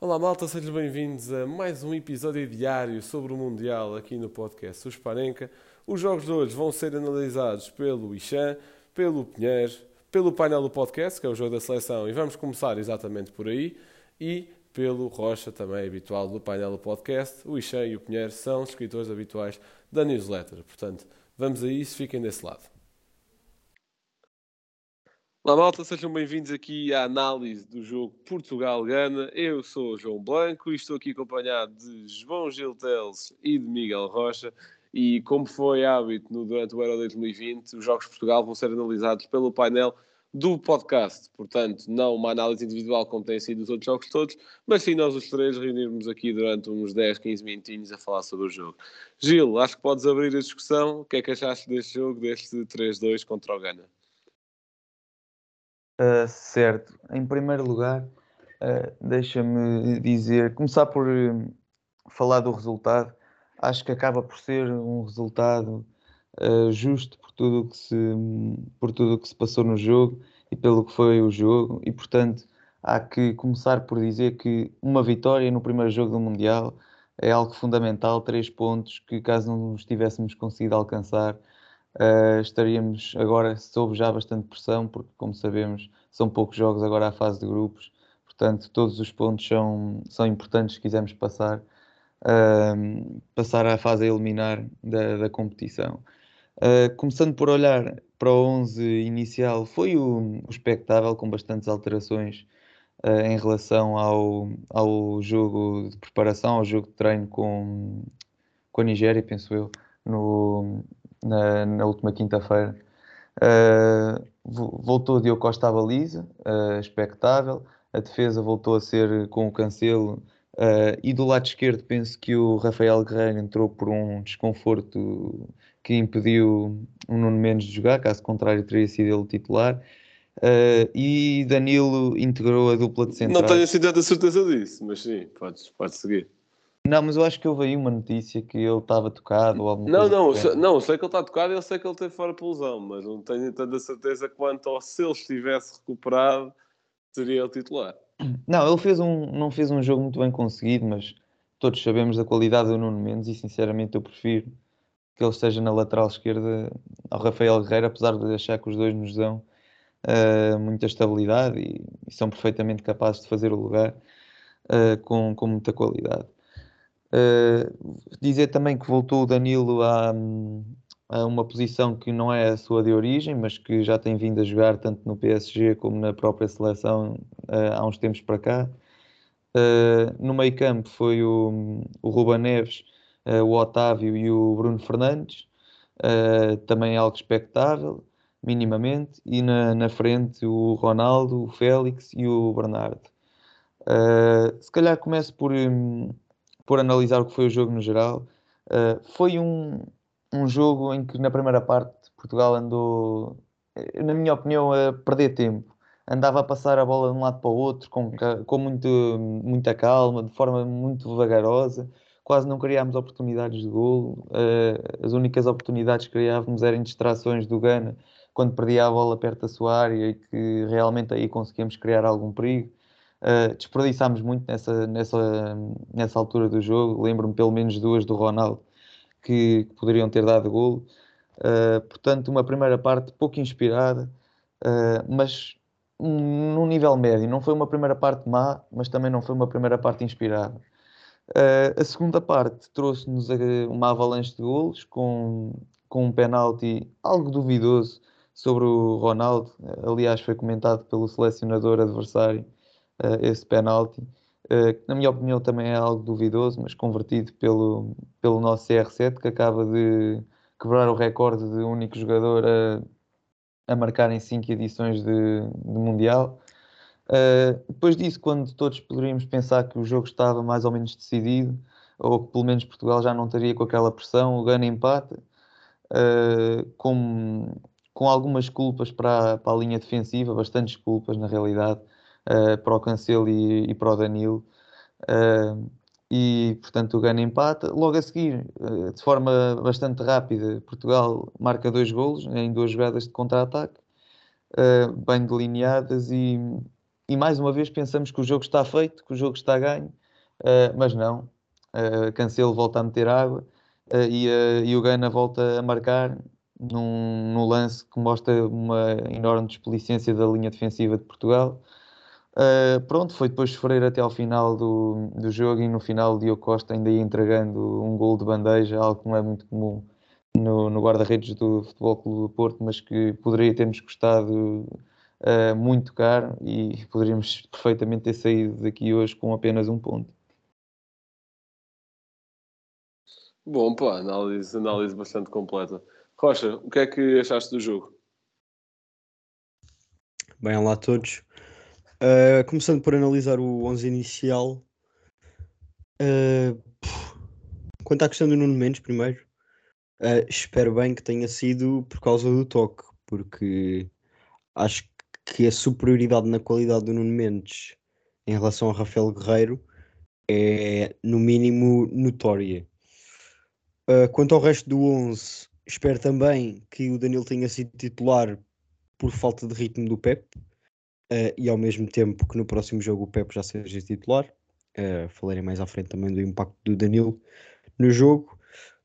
Olá malta, sejam bem-vindos a mais um episódio diário sobre o Mundial aqui no podcast Susparenca. Os jogos de hoje vão ser analisados pelo Ixan, pelo Pinheiro, pelo painel do podcast, que é o jogo da seleção, e vamos começar exatamente por aí, e pelo Rocha, também habitual do painel do podcast. O Ixan e o Pinheiro são escritores habituais da newsletter, portanto, vamos a isso, fiquem desse lado. Olá malta, sejam bem-vindos aqui à análise do jogo Portugal-Gana. Eu sou o João Blanco e estou aqui acompanhado de João Gil Teles e de Miguel Rocha. E como foi hábito no, durante o Euro 2020, os Jogos de Portugal vão ser analisados pelo painel do podcast. Portanto, não uma análise individual como têm sido os outros jogos todos, mas sim nós os três reunirmos aqui durante uns 10, 15 minutinhos a falar sobre o jogo. Gil, acho que podes abrir a discussão. O que é que achaste deste jogo, deste 3-2 contra o Gana? Uh, certo. Em primeiro lugar, uh, deixa-me dizer, começar por uh, falar do resultado. Acho que acaba por ser um resultado justo por tudo que se por tudo que se passou no jogo e pelo que foi o jogo e portanto há que começar por dizer que uma vitória no primeiro jogo do mundial é algo fundamental, três pontos que caso não os tivéssemos conseguido alcançar Uh, estaríamos agora sob já bastante pressão, porque, como sabemos, são poucos jogos agora à fase de grupos, portanto, todos os pontos são, são importantes se quisermos passar, uh, passar à fase a eliminar da, da competição. Uh, começando por olhar para o 11 inicial, foi o, o espectável com bastantes alterações em relação ao, ao jogo de preparação, ao jogo de treino com, com a Nigéria, penso eu, no, na, na última quinta-feira. Uh, voltou Diogo Costa à baliza, uh, expectável. A defesa voltou a ser com o Cancelo. Uh, e do lado esquerdo, penso que o Rafael Guerreiro entrou por um desconforto que impediu o Nuno Mendes de jogar, caso contrário, teria sido ele o titular. Uh, e Danilo integrou a dupla de centrais. Não tenho assim tanta certeza disso, mas sim, podes, podes seguir. Não, mas eu acho que houve aí uma notícia que ele estava tocado ou alguma Não, não, sei, não, sei que ele está tocado e eu sei que ele teve fora de lesão, mas não tenho tanta certeza quanto ao se ele estivesse recuperado, seria o titular. Não, ele fez um, não fez um jogo muito bem conseguido, mas todos sabemos da qualidade do Nuno Mendes e sinceramente eu prefiro que ele esteja na lateral esquerda ao Rafael Guerreiro, apesar de achar que os dois nos dão uh, muita estabilidade e, e, são perfeitamente capazes de fazer o lugar uh, com, com muita qualidade. Uh, dizer também que voltou o Danilo a, a, uma posição que não é a sua de origem, mas que já tem vindo a jogar tanto no PSG como na própria seleção uh, há uns tempos para cá. Uh, no meio campo foi o, o Ruba Neves, o Otávio e o Bruno Fernandes, também algo expectável, minimamente, e na, na frente o Ronaldo, o Félix e o Bernardo. se calhar começo por. Um, por analisar o que foi o jogo no geral. Uh, foi um, um jogo em que na primeira parte Portugal andou, eh, na minha opinião, a perder tempo. Andava a passar a bola de um lado para o outro com, com muito, muita calma, de forma muito vagarosa. Quase não criámos oportunidades de golo. Uh, as únicas oportunidades que criávamos eram distrações do Gana quando perdia a bola perto da sua área e que realmente aí conseguíamos criar algum perigo. Uh, desperdiçámos muito nessa, nessa, nessa altura do jogo. Lembro-me pelo menos duas do Ronaldo que, que poderiam ter dado golo. Uh, portanto, uma primeira parte pouco inspirada, uh, mas um, num nível médio. Não foi uma primeira parte má, mas também não foi uma primeira parte inspirada. A segunda parte trouxe-nos uma avalanche de golos com, com um penalti algo duvidoso sobre o Ronaldo. Aliás, foi comentado pelo selecionador adversário uh, esse penalti, uh, que na minha opinião também é algo duvidoso, mas convertido pelo, pelo nosso CR7, que acaba de quebrar o recorde de único jogador a, a marcar em 5 edições de, de Mundial. Uh, depois disso, quando todos poderíamos pensar que o jogo estava mais ou menos decidido, ou que pelo menos Portugal já não estaria com aquela pressão, o Gana empate, uh, com, com algumas culpas para, para a linha defensiva, bastantes culpas na realidade, uh, para o Cancelo e, e, para o Danilo. Uh, e, portanto, o Gana empata. Logo a seguir, uh, de forma bastante rápida, Portugal marca dois golos em duas jogadas de contra-ataque, bem delineadas e, e mais uma vez pensamos que o jogo está feito, que o jogo está ganho, mas não. Cancelo volta a meter água e, e o Gana volta a marcar num, num, lance que mostra uma enorme desplicência da linha defensiva de Portugal. Pronto, foi depois sofrer até ao final do, do jogo e no final o Diogo Costa ainda ia entregando um gol de bandeja, algo que não é muito comum no, no guarda-redes do Futebol Clube do Porto, mas que poderia ter-nos custado uh, muito caro e poderíamos perfeitamente ter saído daqui hoje com apenas um ponto. Bom, pá, análise, análise bastante completa. Rocha, o que é que achaste do jogo? Bem, olá a todos. Uh, começando por analisar o 11 inicial. Uh, quanto à questão do Nuno Mendes, primeiro, uh, espero bem que tenha sido por causa do toque, porque acho que a superioridade na qualidade do Nuno Mendes em relação a Rafael Guerreiro é, no mínimo, notória. Quanto ao resto do 11, espero também que o Danilo tenha sido titular por falta de ritmo do Pep uh, e ao mesmo tempo que no próximo jogo o Pep já seja titular. Uh, falarei mais à frente também do impacto do Danilo no jogo.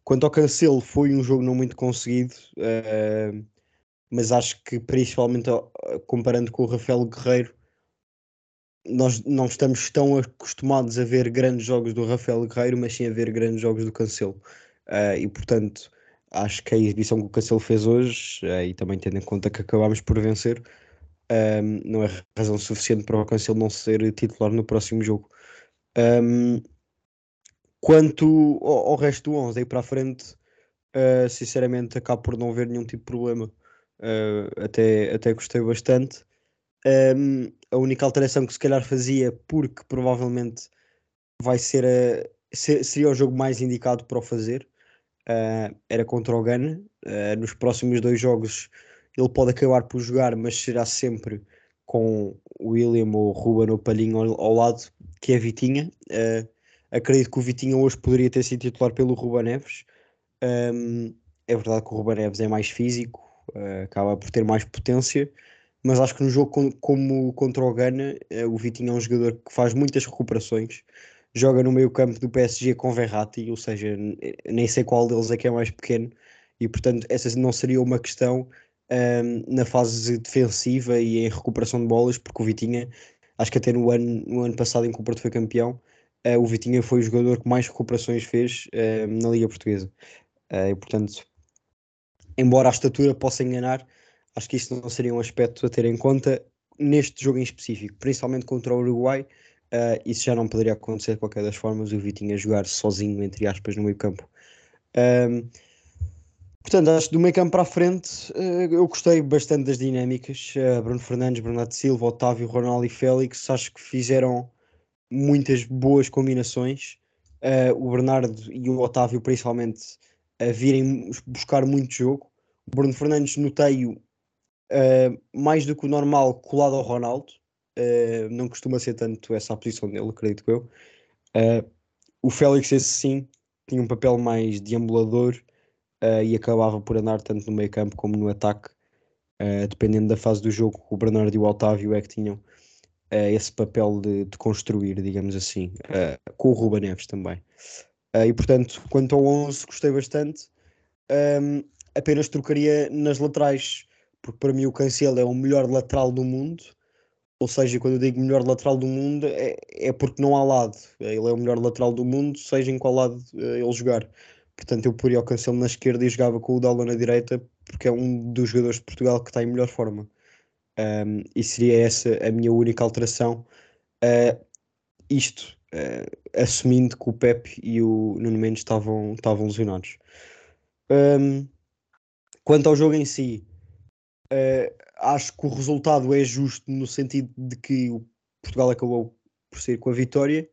Quanto ao Cancelo, foi um jogo não muito conseguido. Uh, mas acho que principalmente comparando com o Rafael Guerreiro, nós não estamos tão acostumados a ver grandes jogos do Rafael Guerreiro, mas sim a ver grandes jogos do Cancelo. Uh, e portanto, acho que a exibição que o Cancelo fez hoje, uh, e também tendo em conta que acabámos por vencer, um, não é razão suficiente para o Cancelo não ser titular no próximo jogo. Um, quanto ao, ao, resto do 11, aí para a frente, uh, sinceramente, acabo por não ver nenhum tipo de problema uh, até, até gostei bastante. Um, a única alteração que se calhar fazia, porque provavelmente vai ser a, seria o jogo mais indicado para o fazer, uh, era contra o Ghana. Nos próximos dois jogos ele pode acabar por jogar, mas será sempre com o William ou Ruben ou Palhinho ao, ao lado, que é Vitinha. Uh, acredito que o Vitinha hoje poderia ter sido titular pelo Ruben Neves. Um, é verdade que o Ruben Neves é mais físico, uh, acaba por ter mais potência, mas acho que no jogo com, como contra o Ghana, uh, o Vitinho é um jogador que faz muitas recuperações, joga no meio campo do PSG com Verratti, ou seja, nem sei qual deles é que é mais pequeno, e portanto essa não seria uma questão um, na fase defensiva e em recuperação de bolas, porque o Vitinha, acho que até no ano, no ano passado em que o Porto foi campeão, uh, o Vitinha foi o jogador que mais recuperações fez uh, na Liga Portuguesa. Uh, e portanto, embora a estatura possa enganar, acho que isso não seria um aspecto a ter em conta neste jogo em específico, principalmente contra o Uruguai. Uh, isso já não poderia acontecer de qualquer das formas. O Vitinho a jogar sozinho, entre aspas, no meio campo. Portanto, acho que do meio campo para a frente, uh, eu gostei bastante das dinâmicas. Uh, Bruno Fernandes, Bernardo Silva, Otávio, Ronaldo e Félix, acho que fizeram muitas boas combinações. o Bernardo e o Otávio, principalmente, a virem buscar muito jogo. O Bruno Fernandes notei-o uh, mais do que o normal colado ao Ronaldo. Não costuma ser tanto essa a posição dele, acredito eu. O Félix, esse sim, tinha um papel mais deambulador e acabava por andar tanto no meio campo como no ataque. dependendo da fase do jogo, o Bernardo e o Otávio é que tinham esse papel de, de, construir, digamos assim, com o Ruba Neves também. Uh, e portanto, quanto ao 11, gostei bastante. Um, apenas trocaria nas laterais, porque para mim o Cancelo é o melhor lateral do mundo. Ou seja, quando eu digo melhor lateral do mundo, é, é porque não há lado. Ele é o melhor lateral do mundo, seja em qual lado uh, ele jogar. Portanto, eu poria o Cancelo na esquerda e jogava com o Dalo na direita, porque é um dos jogadores de Portugal que está em melhor forma. Um, e seria essa a minha única alteração. Uh, isto uh, assumindo que o Pep e o Nuno Mendes estavam, estavam lesionados. Um, quanto ao jogo em si, uh, acho que o resultado é justo no sentido de que o Portugal acabou por ser com a vitória,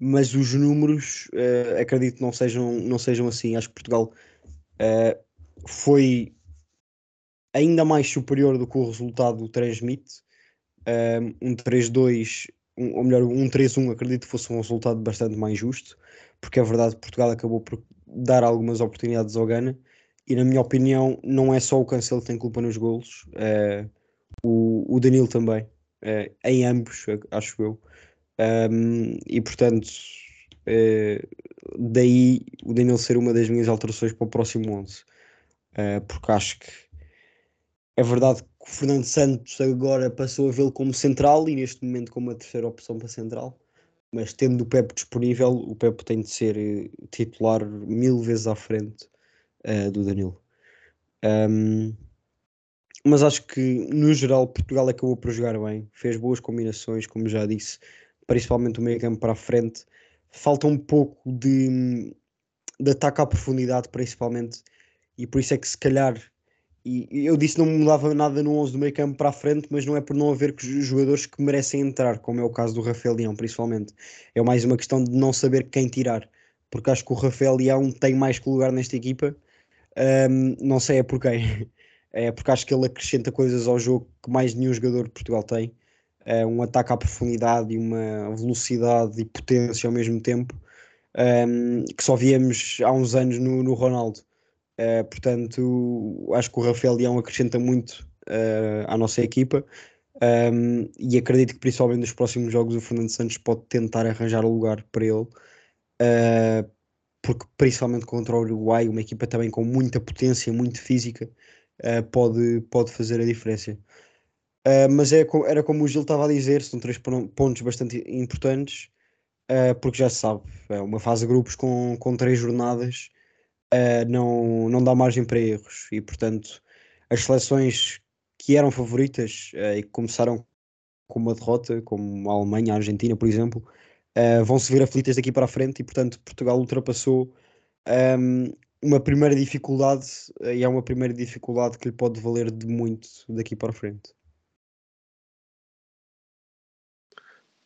mas os números uh, acredito não sejam, não sejam assim. Acho que Portugal foi ainda mais superior do que o resultado transmite. Um, um 3-2 um, ou melhor, um 3-1 acredito que fosse um resultado bastante mais justo, porque é verdade que Portugal acabou por dar algumas oportunidades ao Ghana, e na minha opinião não é só o Cancelo que tem culpa nos golos, o, o Danilo também. uh, em ambos, acho eu. Um, e portanto, uh, daí o Danilo ser uma das minhas alterações para o próximo 11, uh, porque acho que é verdade que o Fernando Santos agora passou a vê-lo como central e neste momento como a terceira opção para central. Mas tendo o Pepe disponível, o Pepe tem de ser titular mil vezes à frente uh, do Danilo. Um, mas acho que no geral Portugal acabou por jogar bem, fez boas combinações, como já disse, principalmente o meio campo para a frente. Falta um pouco de, de ataque à profundidade, principalmente, e por isso é que se calhar. E eu disse não mudava nada no 11 do meio campo para a frente, mas não é por não haver jogadores que merecem entrar, como é o caso do Rafael Leão, principalmente. É mais uma questão de não saber quem tirar, porque acho que o Rafael Leão tem mais que lugar nesta equipa um, não sei é porquê. É porque acho que ele acrescenta coisas ao jogo que mais nenhum jogador de Portugal tem. É um ataque à profundidade e uma velocidade e potência ao mesmo tempo um, que só víamos há uns anos no, no Ronaldo. Uh, portanto, acho que o Rafael Leão acrescenta muito uh, à nossa equipa um, e acredito que principalmente nos próximos jogos o Fernando Santos pode tentar arranjar lugar para ele. Uh, porque principalmente contra o Uruguai, uma equipa também com muita potência, muito física, pode, pode fazer a diferença. Uh, mas é, era como o Gil estava a dizer, são três pontos bastante importantes, uh, porque já se sabe, é uma fase de grupos com, com três jornadas não, não dá margem para erros e, portanto, as seleções que eram favoritas e que começaram com uma derrota, como a Alemanha, a Argentina, por exemplo, uh, vão se ver aflitas daqui para a frente e, portanto, Portugal ultrapassou um, uma primeira dificuldade uh, e é uma primeira dificuldade que lhe pode valer de muito daqui para a frente.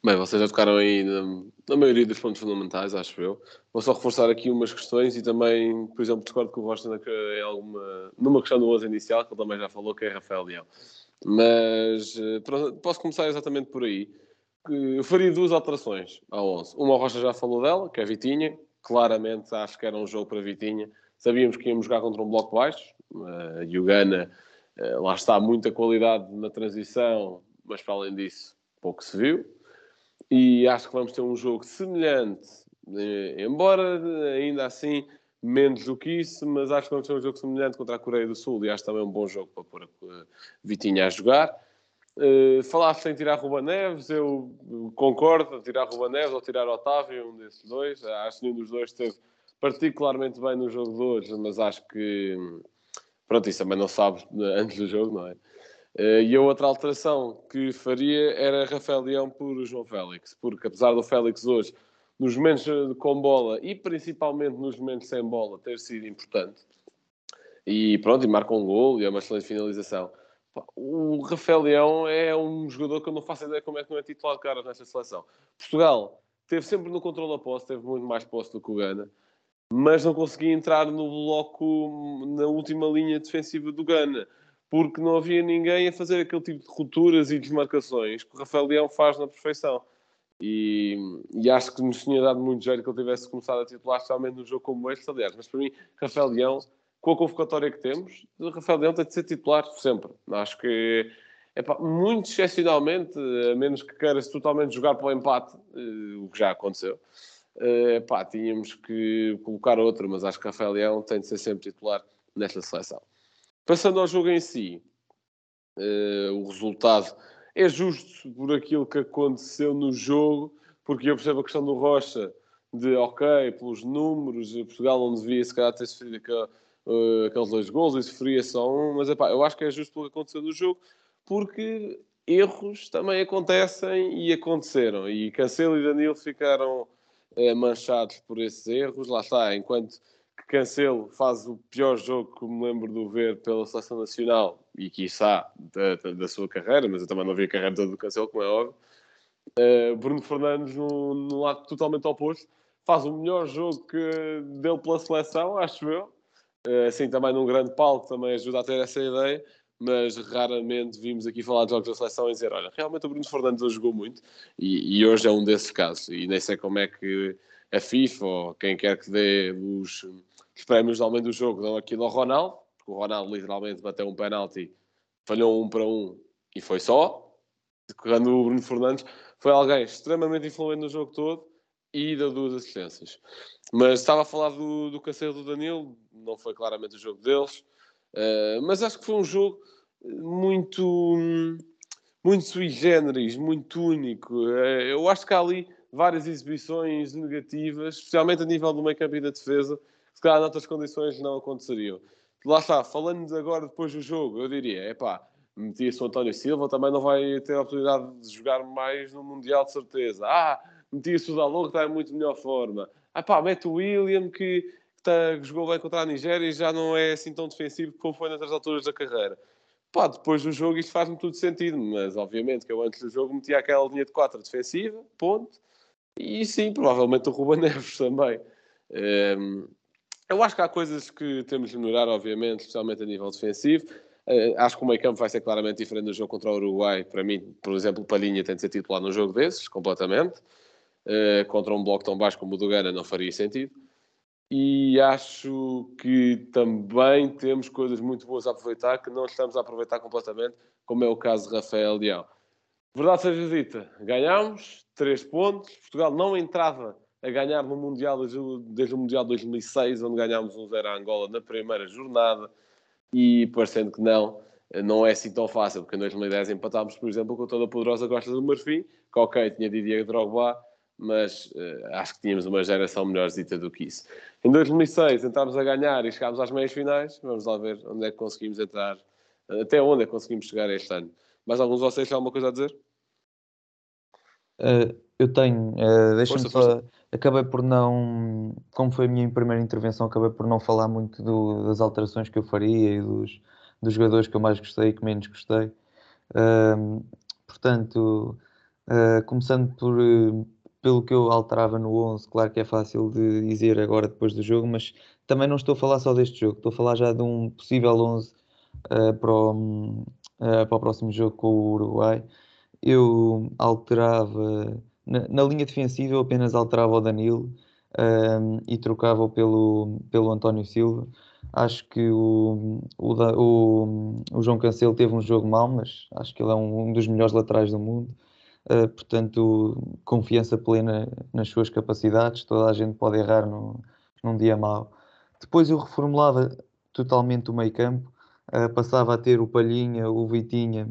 Bem, vocês já tocaram aí na, na, maioria dos pontos fundamentais, acho eu. Vou só reforçar aqui umas questões e também, por exemplo, discordo com o Rocha em alguma, numa questão do 11 inicial, que ele também já falou, que é Rafael Leão. Mas eh, posso começar exatamente por aí eu faria duas alterações ao 11. Uma, o Rocha já falou dela, que é Vitinha. Claramente acho que era um jogo para Vitinha. Sabíamos que íamos jogar contra um bloco baixo. Uh, e o Gana, uh, lá está, muita qualidade na transição, mas para além disso, pouco se viu. E acho que vamos ter um jogo semelhante, uh, embora ainda assim menos do que isso, mas acho que vamos ter um jogo semelhante contra a Coreia do Sul e acho também um bom jogo para pôr a Vitinha a jogar. Falaste em tirar Ruba Neves, eu concordo, tirar Ruba Neves ou tirar Otávio, um desses dois. Acho que nenhum dos dois esteve particularmente bem no jogo de hoje, mas acho que, pronto, isso também não sabes antes do jogo, não é? Uh, e a outra alteração que faria era Rafael Leão por João Félix, porque apesar do Félix hoje, nos momentos com bola e principalmente nos momentos sem bola, ter sido importante, e pronto, e marca um gol e é uma excelente finalização o Rafael Leão é um jogador que eu não faço ideia como é que não é titular de caras nesta seleção. Portugal teve sempre no controle da posse, teve muito mais posse do que o Gana, mas não conseguia entrar no bloco na última linha defensiva do Gana, porque não havia ninguém a fazer aquele tipo de rupturas e desmarcações que o Rafael Leão faz na perfeição. E, e, acho que nos tinha dado muito jeito que ele tivesse começado a titular, especialmente no jogo como este, aliás. Mas para mim, Rafael Leão com a convocatória que temos, o Rafael Leão tem de ser titular sempre. Acho que, epá, muito excepcionalmente, a menos que queiras totalmente jogar para o empate, uh, o que já aconteceu, uh, epá, tínhamos que colocar outro, mas acho que Rafael Leão tem de ser sempre titular nesta seleção. Passando ao jogo em si, uh, o resultado é justo por aquilo que aconteceu no jogo, porque eu percebo a questão do Rocha de, ok, pelos números, Portugal não devia se calhar ter sofrido aquela uh, aqueles dois gols e sofria só um, mas epá, eu acho que é justo pelo que aconteceu no jogo, porque erros também acontecem e aconteceram. E Cancelo e Danilo ficaram uh, manchados por esses erros. Lá está, enquanto que Cancelo faz o pior jogo que me lembro de ver pela Seleção Nacional e quiçá da, da, da sua carreira, mas eu também não vi a carreira toda do Cancelo, como é óbvio. Uh, Bruno Fernandes, no, no, lado totalmente oposto, faz o melhor jogo que deu pela seleção, acho eu, eh, assim também num grande palco também ajuda a ter essa ideia, mas raramente vimos aqui falar de jogos da seleção e dizer, olha, realmente o Bruno Fernandes hoje jogou muito e, e, hoje é um desses casos. E nem sei como é que a FIFA ou quem quer que dê os, os prémios de do jogo dão aquilo ao Ronaldo, porque o Ronaldo literalmente bateu um penalti, falhou um para um e foi só, quando o Bruno Fernandes foi alguém extremamente influente no jogo todo e deu duas assistências. Mas estava a falar do, do Cancelo do Danilo, não foi claramente o jogo deles, uh, mas acho que foi um jogo muito, muito sui generis, muito único. Uh, eu acho que há ali várias exibições negativas, especialmente a nível do meio campo e da defesa, se calhar noutras condições não aconteceriam. Lá está, falando agora depois do jogo, eu diria, é pá, metia-se o António Silva, também não vai ter a oportunidade de jogar mais no Mundial de certeza. Ah, metia-se o Dalot, que está em muito melhor forma. Ah pá, mete o William, que, que, está, que jogou bem contra a Nigéria e já não é assim tão defensivo como foi nas alturas da carreira. Pá, depois do jogo isto faz-me tudo sentido, mas obviamente que eu antes do jogo metia aquela linha de 4 defensiva, ponto. E sim, provavelmente o Ruben Neves também. Um, ehm, eu acho que há coisas que temos de melhorar, obviamente, especialmente a nível defensivo. Uh, acho que o meio campo vai ser claramente diferente no jogo contra o Uruguai. Para mim, por exemplo, o Palhinha tem de ser titular num jogo desses, completamente. Uh, contra um bloco tão baixo como o do Gana não faria sentido. E acho que também temos coisas muito boas a aproveitar que não estamos a aproveitar completamente, como é o caso de Rafael Leão. Verdade seja dita, ganhámos três pontos. Portugal não entrava a ganhar no Mundial desde, o Mundial 2006, onde ganhámos um 0 a Angola na primeira jornada e parecendo que não, não é assim tão fácil, porque em 2010 empatámos, por exemplo, com toda a poderosa Costa do Marfim, que ok, tinha Didier Drogba, mas uh, acho que tínhamos uma geração melhorzita do que isso. Em 2006 entramos a ganhar e chegámos às meias finais, vamos lá ver onde é que conseguimos entrar, até onde é que conseguimos chegar este ano. Mais alguns de vocês têm alguma coisa a dizer? Uh, eu tenho, uh, deixa-me só, acabei por não, como foi a minha primeira intervenção, acabei por não falar muito do, das alterações que eu faria e dos, dos jogadores que eu mais gostei e que menos gostei. Uh, portanto, uh, começando por, pelo que eu alterava no 11, claro que é fácil de dizer agora depois do jogo, mas também não estou a falar só deste jogo, estou a falar já de um possível 11 ah, para, o, para o próximo jogo com o Uruguai. Eu alterava na, na, linha defensiva eu apenas alterava o Danilo um, e trocava-o pelo, pelo António Silva. Acho que o, o, o, o, João Cancelo teve um jogo mau, mas acho que ele é um, um dos melhores laterais do mundo. Uh, portanto, confiança plena nas suas capacidades. Toda a gente pode errar no, num dia mau. Depois eu reformulava totalmente o meio campo. Uh, passava a ter o Palhinha, o Vitinha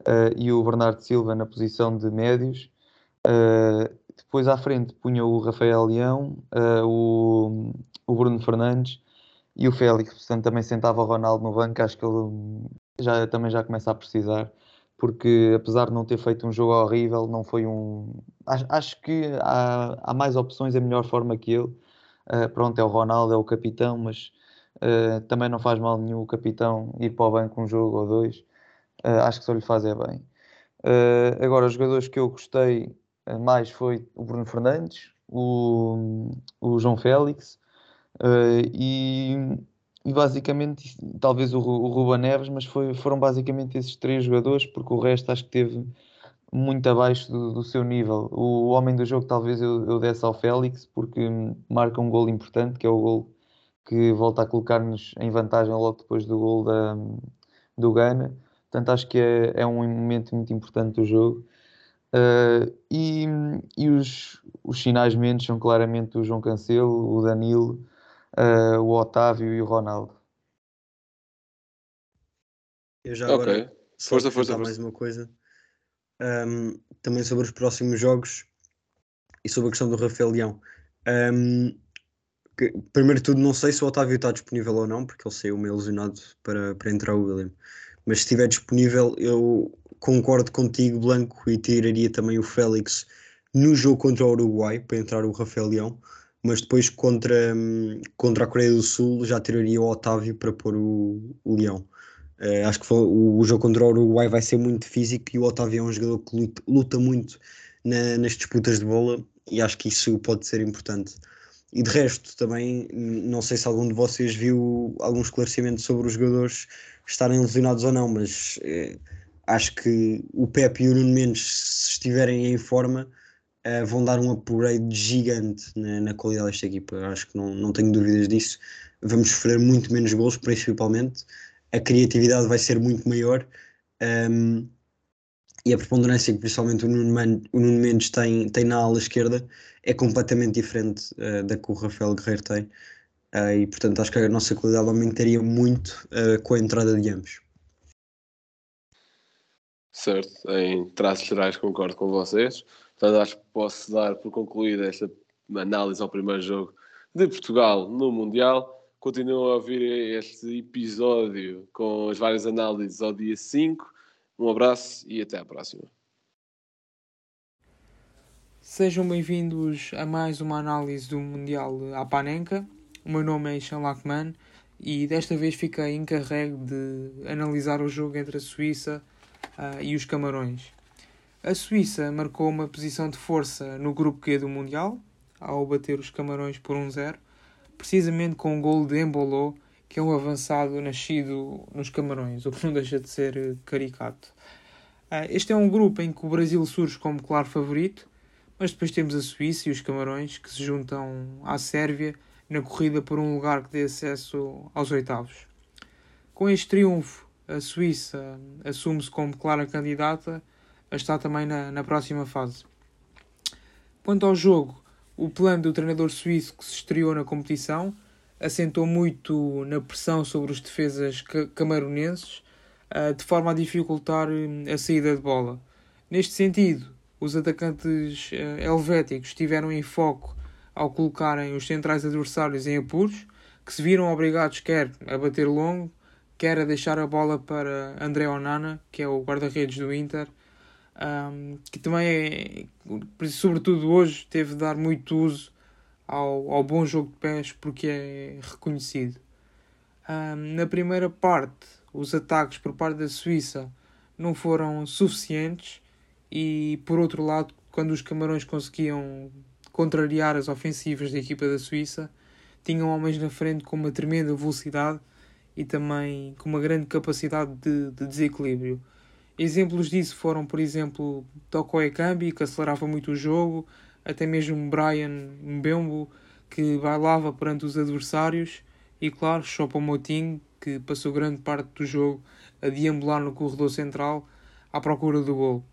uh, e o Bernardo Silva na posição de médios Uh, depois à frente punha o Rafael Leão, o, o, Bruno Fernandes e o Félix. Portanto, também sentava o Ronaldo no banco. Acho que ele já, também já começa a precisar, porque apesar de não ter feito um jogo horrível, não foi um. Acho, acho que há, há, mais opções, a melhor forma que ele. Uh, pronto, é o Ronaldo, é o capitão, mas também não faz mal nenhum o capitão ir para o banco um jogo ou dois. acho que só lhe faz é bem. agora, os jogadores que eu gostei mais foi o Bruno Fernandes, o, o João Félix uh, e, e, basicamente talvez o, o Ruben Neves, mas foi, foram basicamente esses três jogadores, porque o resto acho que teve muito abaixo do, do seu nível. O homem do jogo talvez eu, eu desse ao Félix, porque marca um gol importante, que é o gol que volta a colocar-nos em vantagem logo depois do gol da, do Ghana. Portanto, acho que é, é um momento muito importante do jogo. Uh, e, e os, os sinais menos são claramente o João Cancelo, o Danilo, uh, o Otávio e o Ronaldo. Eu já agora okay. força, força, força. mais uma coisa um, também sobre os próximos jogos e sobre a questão do Rafael Leão. Um, que, primeiro de tudo, não sei se o Otávio está disponível ou não, porque ele saiu meio lesionado para, para entrar o William. Mas se estiver disponível, eu concordo contigo, Blanco, e tiraria também o Félix no jogo contra o Uruguai para entrar o Rafael Leão, mas depois contra, hum, contra a Coreia do Sul já tiraria o Otávio para pôr o, o Leão. Uh, acho que foi, o, o, jogo contra o Uruguai vai ser muito físico e o Otávio é um jogador que luta, luta muito na, nas disputas de bola e acho que isso pode ser importante. E de resto, também não sei se algum de vocês viu algum esclarecimento sobre os jogadores estarem lesionados ou não, mas eh, acho que o Pepe e o Nuno Mendes, se estiverem em forma, uh, vão dar um upgrade gigante na, na, qualidade desta equipa. Acho que não, não tenho dúvidas disso. Vamos sofrer muito menos gols, principalmente. A criatividade vai ser muito maior. Um, e a preponderância que principalmente o Nuno, Man, o Nuno Mendes tem, tem na ala esquerda é completamente diferente uh, da que o Rafael Guerreiro tem. Uh, e portanto acho que a nossa qualidade aumentaria muito uh, com a entrada de ambos. Certo, em traços gerais concordo com vocês. Portanto, acho que posso dar por concluída esta análise ao primeiro jogo de Portugal no Mundial. Continuam a ouvir este episódio com as várias análises ao dia 5. Um abraço e até à próxima. Sejam bem-vindos a mais uma análise do Mundial à. O meu nome é Ishan Lachman e desta vez fiquei encarregue de analisar o jogo entre a Suíça uh, e os Camarões. A Suíça marcou uma posição de força no grupo Q do Mundial, ao bater os Camarões por 1-0, precisamente com um gol de Embolou, que é um avançado nascido nos Camarões, o que não deixa de ser caricato. Uh, este é um grupo em que o Brasil surge como claro favorito, mas depois temos a Suíça e os Camarões que se juntam à Sérvia na corrida por um lugar que dê acesso aos oitavos. Com este triunfo, a Suíça assume-se como clara candidata a estar também na, na próxima fase. Quanto ao jogo, o plano do treinador suíço que se estreou na competição assentou muito na pressão sobre os defesas camaronenses, ah, de forma a dificultar hum, a saída de bola. Neste sentido, os atacantes ah, helvéticos estiveram em foco ao colocarem os centrais adversários em apuros, que se viram obrigados quer a bater longo, quer a deixar a bola para André Onana, que é o guarda-redes do Inter, um, que também, é, sobretudo hoje, teve de dar muito uso ao, ao bom jogo de pés porque é reconhecido. Um, na primeira parte, os ataques por parte da Suíça não foram suficientes e, por outro lado, quando os Camarões conseguiam contrariar as ofensivas da equipa da Suíça, tinham homens na frente com uma tremenda velocidade e também com uma grande capacidade de, de desequilíbrio. Exemplos disso foram, por exemplo, Toko Ekambi, que acelerava muito o jogo, até mesmo Brian Mbembo, que bailava perante os adversários, e claro, Choupo-Moting, que passou grande parte do jogo a deambular no corredor central à procura do gol.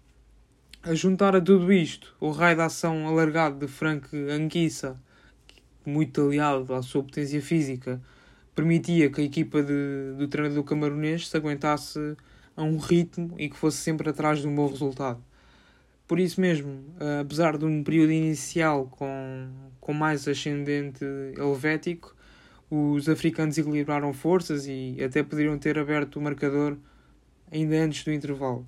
A juntar a tudo isto, o raio de ação alargado de Frank Anguissa, muito aliado à sua potência física, permitia que a equipa de, do treinador camaronês se aguentasse a um ritmo e que fosse sempre atrás de um bom resultado. Por isso mesmo, apesar de um período inicial com, com mais ascendente helvético, os africanos equilibraram forças e até poderiam ter aberto o marcador ainda antes do intervalo.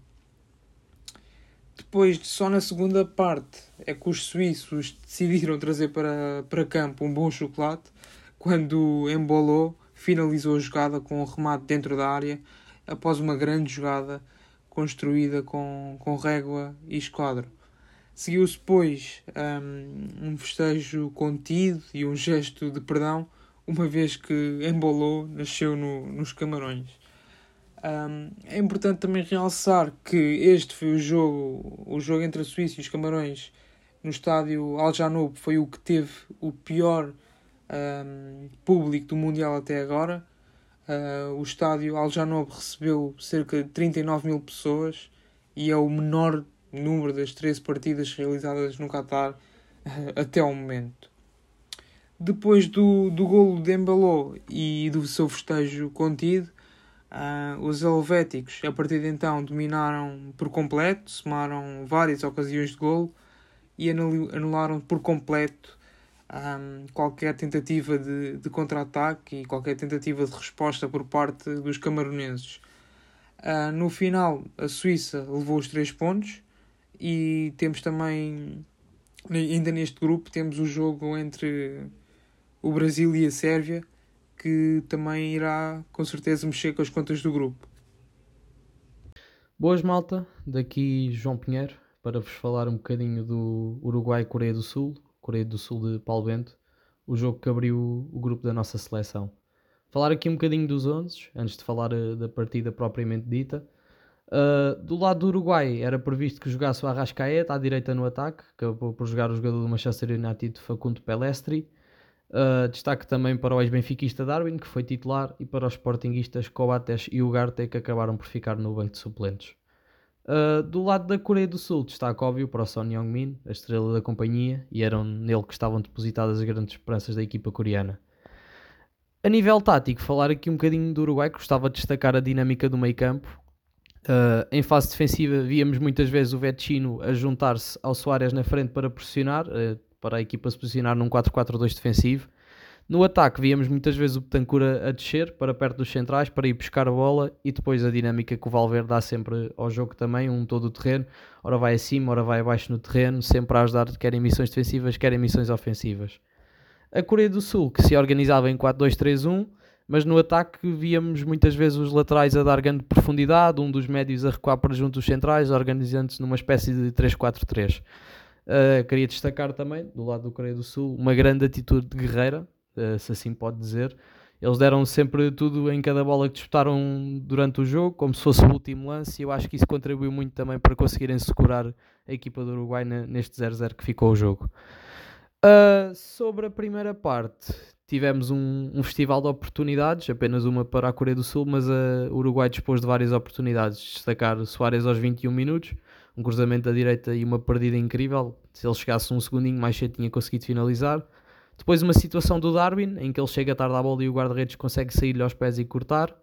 Depois, só na segunda parte, é que os suíços decidiram trazer para, para campo um bom chocolate quando embolou, finalizou a jogada com um remate dentro da área após uma grande jogada construída com, com régua e esquadro. Seguiu-se, depois um, um festejo contido e um gesto de perdão, uma vez que embolou nasceu no, nos Camarões. Um, é importante também realçar que este foi o jogo, o jogo entre a Suíça e os Camarões no estádio Al Janoub foi o que teve o pior um, público do Mundial até agora. Uh, o estádio Al Janoub recebeu cerca de 39 mil pessoas e é o menor número das 13 partidas realizadas no Qatar uh, até ao momento. Depois do, do golo de Embeló e do seu festejo contido, uh, os helvéticos a partir de então dominaram por completo, somaram várias ocasiões de golo e anularam por completo um, qualquer tentativa de, de contra-ataque e qualquer tentativa de resposta por parte dos camaronenses. Uh, no final, a Suíça levou os três pontos e temos também, ainda neste grupo, temos o jogo entre o Brasil e a Sérvia, que também irá com certeza mexer com as contas do grupo. Boas malta, daqui João Pinheiro para vos falar um bocadinho do Uruguai Coreia do Sul, Coreia do Sul de Paulo Bento, o jogo que abriu o grupo da nossa seleção. Falar aqui um bocadinho dos 11, antes de falar uh, da partida propriamente dita. Uh, do lado do Uruguai era previsto que jogasse o Arrascaeta à direita no ataque, acabou por jogar o jogador do Manchester United Facundo Pelestri. Uh, destaque também para o ex-benfiquista Darwin, que foi titular, e para os sportinguistas Coates e Ugarte, que acabaram por ficar no banco de suplentes. Uh, do lado da Coreia do Sul, destaque óbvio para o Son Heung-min, a estrela da companhia, e eram nele que estavam depositadas as grandes esperanças da equipa coreana. A nível tático, falar aqui um bocadinho do Uruguai, gostava de destacar a dinâmica do meio campo. Uh, em fase defensiva, víamos muitas vezes o Vecino a juntar-se ao Soares na frente para pressionar, uh, para a equipa se posicionar num 4-4-2 defensivo. No ataque, víamos muitas vezes o Betancur a descer para perto dos centrais para ir buscar a bola e depois a dinâmica que o Valverde dá sempre ao jogo também, um todo o terreno, ora vai acima, ora vai abaixo no terreno, sempre a ajudar quer em missões defensivas, quer em missões ofensivas. A Coreia do Sul, que se organizava em 4-2-3-1, mas no ataque víamos muitas vezes os laterais a dar grande profundidade, um dos médios a recuar para junto dos centrais, organizando-se numa espécie de 3-4-3. Uh, queria destacar também, do lado do Coreia do Sul, uma grande atitude de guerreira, eh, se assim pode dizer. Eles deram sempre tudo em cada bola que disputaram durante o jogo, como se fosse o último lance, e eu acho que isso contribuiu muito também para conseguirem segurar a equipa do Uruguai neste 0-0 que ficou o jogo. Uh, sobre a primeira parte, tivemos um, um, festival de oportunidades, apenas uma para a Coreia do Sul, mas o Uruguai dispôs de várias oportunidades. Destacar Soares aos 21 minutos, um cruzamento da direita e uma perdida incrível. Se ele chegasse um segundinho mais cedo, tinha conseguido finalizar. Depois uma situação do Darwin, em que ele chega tarde à bola e o guarda-redes consegue sair-lhe aos pés e cortar.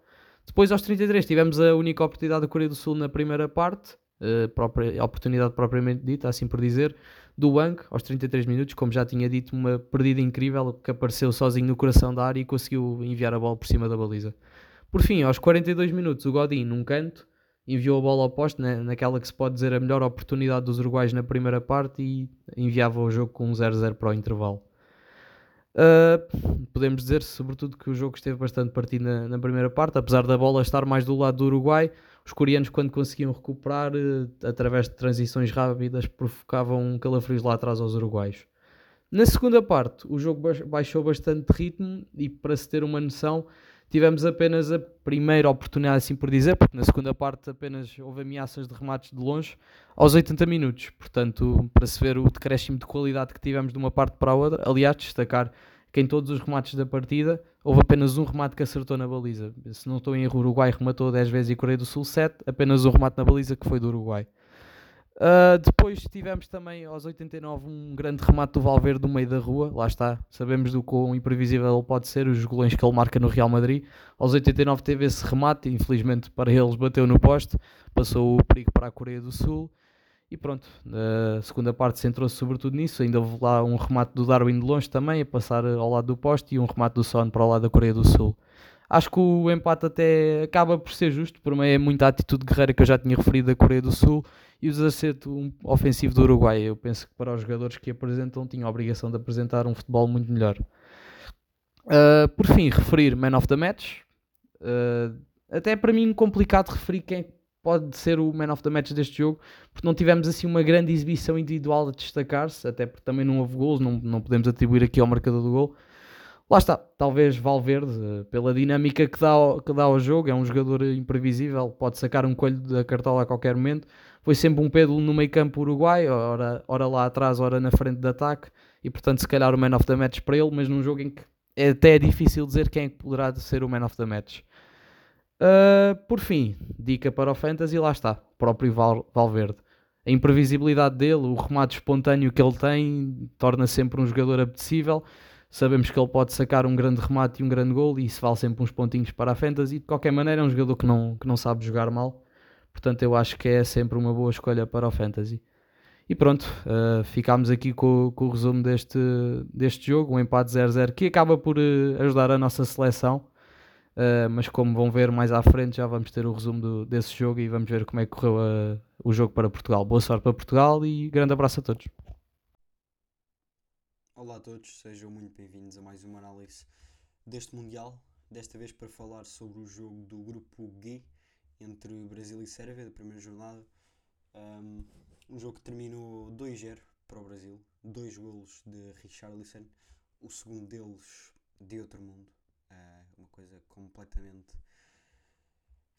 Depois aos 33 tivemos a única oportunidade da Coreia do Sul na primeira parte, uh, própria, a oportunidade propriamente dita, assim por dizer, do Wang, aos 33 minutos, como já tinha dito, uma perdida incrível que apareceu sozinho no coração da área e conseguiu enviar a bola por cima da baliza. Por fim, aos 42 minutos, o Godin, num canto, enviou a bola ao poste, né, naquela que se pode dizer a melhor oportunidade dos uruguais na primeira parte e enviava o jogo com um 0-0 para o intervalo. Uh, podemos dizer, sobretudo, que o jogo esteve bastante partido na, na, primeira parte, apesar da bola estar mais do lado do Uruguai. Os coreanos, quando conseguiam recuperar, uh, através de transições rápidas, provocavam calafrios lá atrás aos uruguaios. Na segunda parte, o jogo baixou bastante de ritmo e, para se ter uma noção, tivemos apenas a primeira oportunidade, assim por dizer, porque na segunda parte apenas houve ameaças de remates de longe aos 80 minutos. Portanto, para se ver o decréscimo de qualidade que tivemos de uma parte para a outra, aliás, destacar que em todos os remates da partida houve apenas um remate que acertou na baliza. Se não estou em erro, o Uruguai rematou 10 vezes e Coreia do Sul 7, apenas um remate na baliza que foi do Uruguai. Uh, depois tivemos também aos 89 um grande remate do Valverde do meio da rua, lá está, sabemos do quão imprevisível ele pode ser, os golões que ele marca no Real Madrid. Aos 89 teve esse remate, infelizmente para eles bateu no poste, passou o perigo para a Coreia do Sul e pronto. A segunda parte centrou-se sobretudo nisso. Ainda houve lá um remate do Darwin de longe também, a passar ao lado do poste, e um remate do Son para o lado da Coreia do Sul. Acho que o empate até acaba por ser justo, por meio é muita atitude guerreira que eu já tinha referido da Coreia do Sul e o desacerto ofensivo do Uruguai. Eu penso que para os jogadores que apresentam tinham a obrigação de apresentar um futebol muito melhor. Uh, por fim, referir Man of the Match. Uh, até para mim complicado referir quem pode ser o Man of the Match deste jogo, porque não tivemos assim uma grande exibição individual a destacar-se, até porque também não houve gols, não, não podemos atribuir aqui ao marcador do gol. Lá está, talvez Valverde, eh, pela dinâmica que dá, ao, que dá ao jogo, é um jogador imprevisível, pode sacar um coelho da cartola a qualquer momento. Foi sempre um pêndulo no meio campo uruguai, ora, ora lá atrás, ora na frente de ataque, e portanto, se calhar o man of the match para ele, mas num jogo em que é até difícil dizer quem é poderá ser o man of the match. Uh, por fim, dica para o Fantasy, lá está, próprio Val, Valverde. A imprevisibilidade dele, o remate espontâneo que ele tem, torna sempre um jogador apetecível sabemos que ele pode sacar um grande remate e um grande gol e isso vale sempre uns pontinhos para a Fantasy. De qualquer maneira, é um jogador que não, que não sabe jogar mal, portanto, eu acho que é sempre uma boa escolha para o Fantasy. E pronto, uh, ficámos aqui com, com, o resumo deste, deste jogo, um empate 0-0 que acaba por uh, ajudar a nossa seleção. Uh, mas como vão ver mais à frente, já vamos ter o resumo do, desse jogo e vamos ver como é que correu o jogo para Portugal. Boa sorte para Portugal e grande abraço a todos. Olá a todos, sejam muito bem-vindos a mais uma análise deste Mundial. Desta vez para falar sobre o jogo do grupo G entre Brasil e Sérvia, da primeira jornada. Um, um jogo que terminou 2-0 para o Brasil, dois golos de Richarlison, o segundo deles de outro mundo. Uh, uma coisa completamente.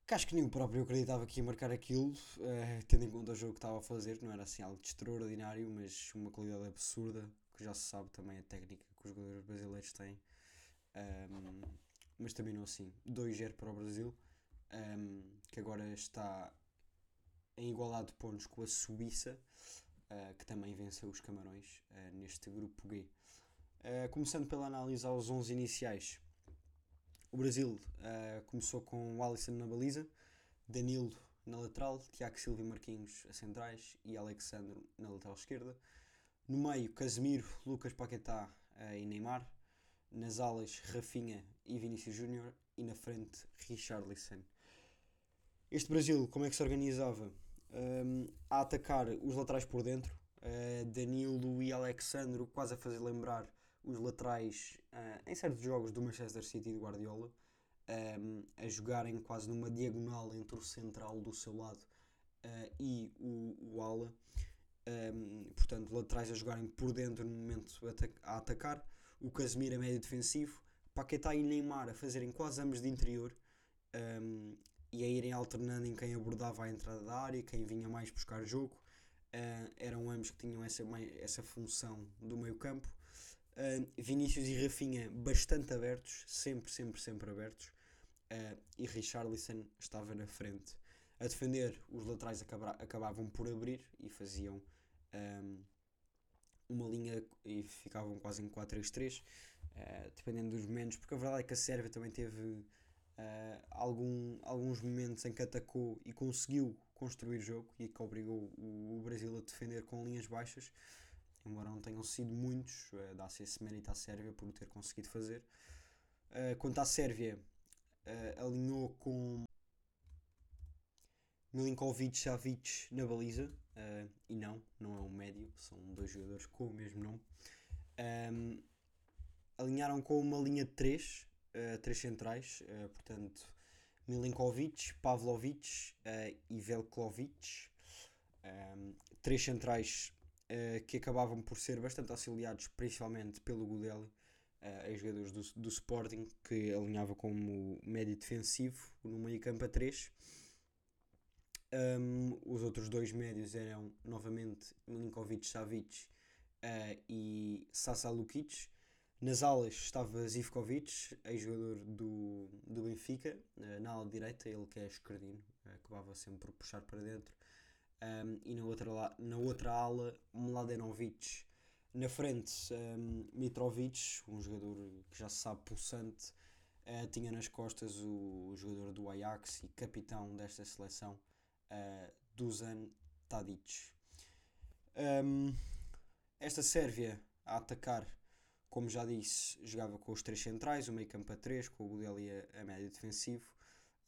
que acho que nem o próprio acreditava que ia marcar aquilo, uh, tendo em conta o jogo que estava a fazer. Não era assim algo de extraordinário, mas uma qualidade absurda que já se sabe também a técnica que os jogadores brasileiros têm. Um, mas não assim. 2-0 para o Brasil, um, que agora está em igualdade de pontos com a Suíça, uh, que também venceu os Camarões uh, neste grupo G. Uh, começando pela análise aos 11 iniciais, o Brasil começou com o Alisson na baliza, Danilo na lateral, Tiago Silva e Marquinhos a centrais e Alexandre na lateral esquerda. No meio, Casemiro, Lucas Paquetá e Neymar. Nas alas, Rafinha e Vinícius Júnior. E na frente, Richarlison. Este Brasil, como é que se organizava? Um, a atacar os laterais por dentro, uh, Danilo e Alexandro quase a fazer lembrar os laterais uh, em certos jogos do Manchester City e do Guardiola, um, a jogarem quase numa diagonal entre o central do seu lado uh, e o, o ala. Um, portanto, laterais a jogarem por dentro no momento a atacar, o Casemiro a médio defensivo, Paquetá e Neymar a fazerem quase ambos de interior um, e a irem alternando em quem abordava a entrada da área, quem vinha mais buscar jogo. Uh, eram ambos que tinham essa, essa função do meio campo. Uh, Vinícius e Rafinha bastante abertos, sempre, sempre, sempre abertos. Uh, e Richarlison estava na frente. A defender, os laterais acabavam por abrir e faziam um, uma linha e ficavam quase em 4-3-3, uh, dependendo dos momentos, porque a verdade é que a Sérvia também teve uh, algum, alguns momentos em que atacou e conseguiu construir jogo e que obrigou o, o Brasil a defender com linhas baixas, embora não tenham sido muitos, uh, dá-se esse mérito à Sérvia por o ter conseguido fazer. Uh, quanto à Sérvia, uh, alinhou com Milinkovic Savic na baliza, uh, e não, não é um médio, são dois jogadores com o mesmo nome. Um, alinharam com uma linha de 3, uh, três centrais, uh, portanto, Milinkovic, Pavlovic uh, e Velkovic, um, três centrais que acabavam por ser bastante auxiliados, principalmente pelo Gudeli, uh, ex-jogadores do, do Sporting, que alinhava como médio defensivo no meio campo a 3. Um, os outros dois médios eram novamente Milinkovic-Savic uh, e Sasa Lukic. Nas alas estava Zivkovic, ex-jogador do, do Benfica, uh, na ala direita, ele que é esquerdino, acabava sempre por puxar para dentro. Um, e na outra, na outra ala, Mladenovic. Na frente, um, Mitrovic, um jogador que já se sabe pulsante, uh, tinha nas costas o, o, jogador do Ajax e capitão desta seleção, uh, Dusan Tadic. Um, esta Sérvia a atacar como já disse, jogava com os três centrais, o meio campo a três, com o Budeli a, a médio defensivo,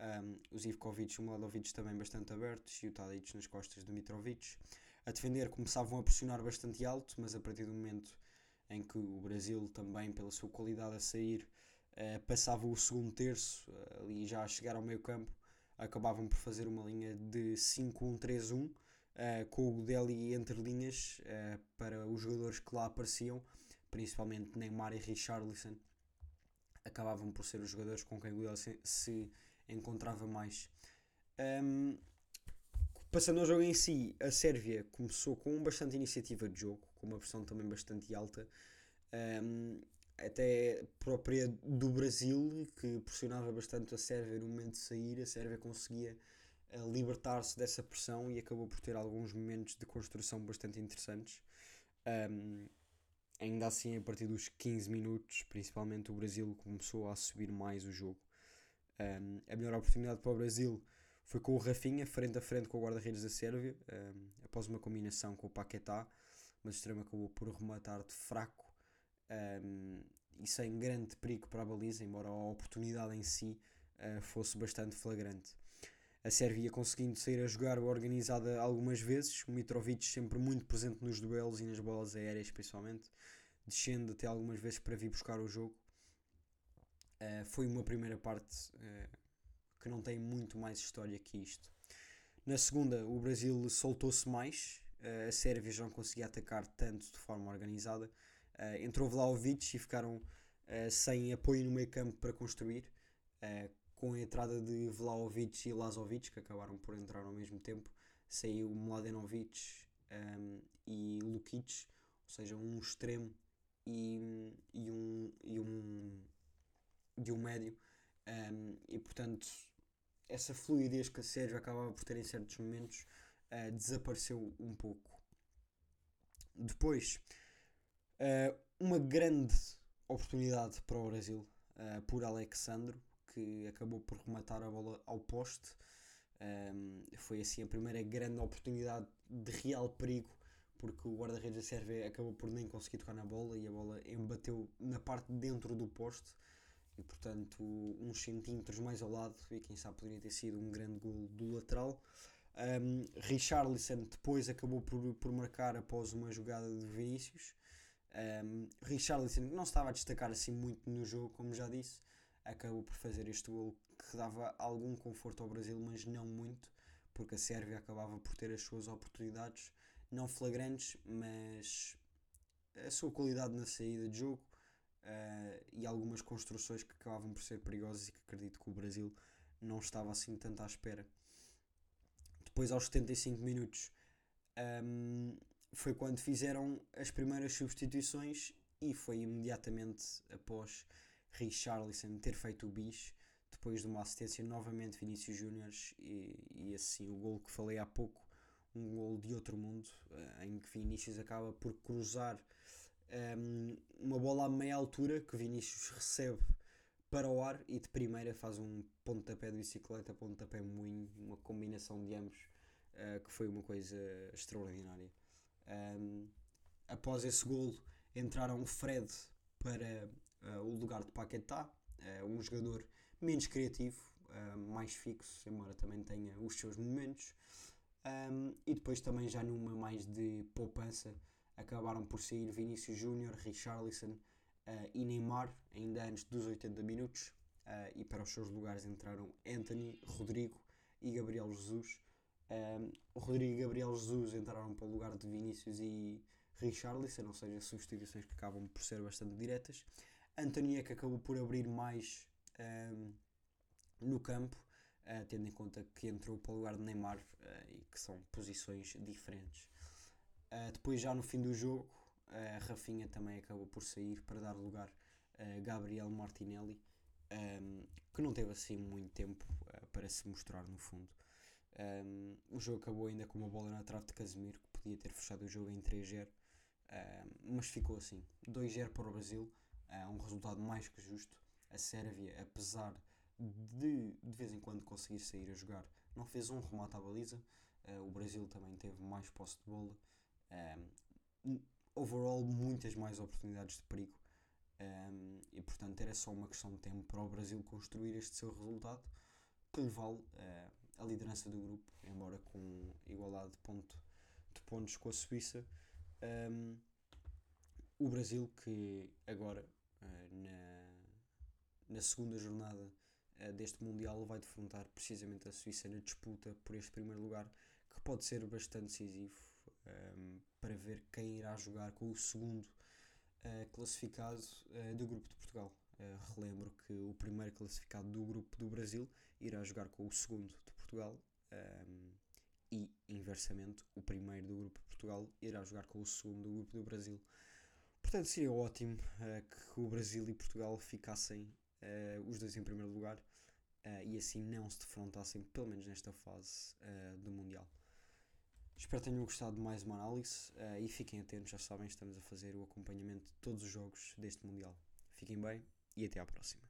um, os Ivkovic e o Mladovic também bastante abertos e o Tadic nas costas do Mitrovic. A defender começavam a pressionar bastante alto, mas a partir do momento em que o Brasil também, pela sua qualidade a sair, uh, passava o segundo terço, uh, ali já a chegar ao meio campo, acabavam por fazer uma linha de 5-1-3-1, uh, com o Gudeli entre linhas para os jogadores que lá apareciam, principalmente Neymar e Richarlison, acabavam por ser os jogadores com quem o Gudeli se, se encontrava mais. Um, passando ao jogo em si, a Sérvia começou com bastante iniciativa de jogo, com uma pressão também bastante alta. Um, até própria do Brasil, que pressionava bastante a Sérvia no momento de sair, a Sérvia conseguia libertar-se dessa pressão e acabou por ter alguns momentos de construção bastante interessantes. Um, ainda assim, a partir dos 15 minutos, principalmente o Brasil começou a subir mais o jogo. Um, a melhor oportunidade para o Brasil foi com o Rafinha, frente a frente com o guarda-redes da Sérvia, um, após uma combinação com o Paquetá, mas o extremo acabou por rematar de fraco um, e sem grande perigo para a baliza, embora a oportunidade em si uh, fosse bastante flagrante. A Sérvia conseguindo sair a jogar organizada algumas vezes, o Mitrovic sempre muito presente nos duelos e nas bolas aéreas, principalmente, descendo até algumas vezes para vir buscar o jogo. Uh, foi uma primeira parte uh, que não tem muito mais história que isto. Na segunda, o Brasil soltou-se mais, uh, a Sérvia já não conseguia atacar tanto de forma organizada. entrou Vlaovic e ficaram sem apoio no meio campo para construir com a entrada de Vlaovic e Lazovic, que acabaram por entrar ao mesmo tempo, saiu Mladenovic um, e Lukic, ou seja, um extremo e, e, um, e, um, e um médio. Um, e portanto, essa fluidez que a Sérvia acabava por ter em certos momentos uh, desapareceu um pouco. Depois, uh, uma grande oportunidade para o Brasil uh, por Alexandro, que acabou por rematar a bola ao poste. Um, foi assim a primeira grande oportunidade de real perigo, porque o guarda-redes da Sérvia acabou por nem conseguir tocar na bola e a bola embateu na parte de dentro do poste e portanto uns centímetros mais ao lado e quem sabe poderia ter sido um grande gol do lateral. Um, Richarlison depois acabou por, por marcar após uma jogada de Vinícius. Um, Richarlison não estava a destacar assim muito no jogo, como já disse, acabou por fazer este gol que dava algum conforto ao Brasil, mas não muito, porque a Sérvia acabava por ter as suas oportunidades, não flagrantes, mas a sua qualidade na saída de jogo uh, e algumas construções que acabavam por ser perigosas e que acredito que o Brasil não estava assim tanto à espera. Depois, aos 75 minutos, um, foi quando fizeram as primeiras substituições e foi imediatamente após Richarlison ter feito o bis, depois de uma assistência novamente Vinícius Júnior e, e assim o gol que falei há pouco, um gol de outro mundo, uh, em que Vinícius acaba por cruzar um, uma bola a meia altura que Vinícius recebe para o ar e de primeira faz um pontapé de bicicleta, pontapé moinho, uma combinação de ambos uh, que foi uma coisa extraordinária. Um, após esse golo entraram Fred para uh, o lugar de Paquetá, uh, um jogador menos criativo, mais fixo, embora também tenha os seus momentos. Um, e depois também já numa mais de poupança acabaram por sair Vinícius Júnior, Richarlison uh, e Neymar, ainda antes dos 80 minutos, uh, e para os seus lugares entraram Anthony, Rodrigo e Gabriel Jesus. Um, Rodrigo e Gabriel Jesus entraram para o lugar de Vinícius e Richarlison, ou seja, substituições que acabam por ser bastante diretas. Anthony é que acabou por abrir mais um, no campo, uh, tendo em conta que entrou para o lugar de Neymar e que são posições diferentes. Uh, depois, já no fim do jogo, uh, Rafinha também acabou por sair para dar lugar a Gabriel Martinelli, um, que não teve assim muito tempo uh, para se mostrar no fundo. Um, o jogo acabou ainda com uma bola na trave de Casemiro, que podia ter fechado o jogo em 3-0, mas ficou assim: 2-0 para o Brasil, uh, um resultado mais que justo. A Sérvia, apesar de de vez em quando conseguir sair a jogar, não fez um remate à baliza. o Brasil também teve mais posse de bola. Um, overall, muitas mais oportunidades de perigo. Um, e portanto, era só uma questão de tempo para o Brasil construir este seu resultado que lhe vale uh, a liderança do grupo, embora com igualdade de, ponto, de pontos com a Suíça. Um, o Brasil, que agora na, na segunda jornada uh, deste Mundial vai defrontar precisamente a Suíça na disputa por este primeiro lugar, que pode ser bastante decisivo um, para ver quem irá jogar com o segundo uh, classificado uh, do grupo de Portugal. Uh, relembro que o primeiro classificado do grupo do Brasil irá jogar com o segundo de Portugal um, e, inversamente, o primeiro do grupo de Portugal irá jogar com o segundo do grupo do Brasil. Portanto, seria ótimo que o Brasil e Portugal ficassem os dois em primeiro lugar e assim não se defrontassem, pelo menos nesta fase do Mundial. Espero que tenham gostado de mais uma análise uh, e fiquem atentos, já sabem, estamos a fazer o acompanhamento de todos os jogos deste Mundial. Fiquem bem e até à próxima.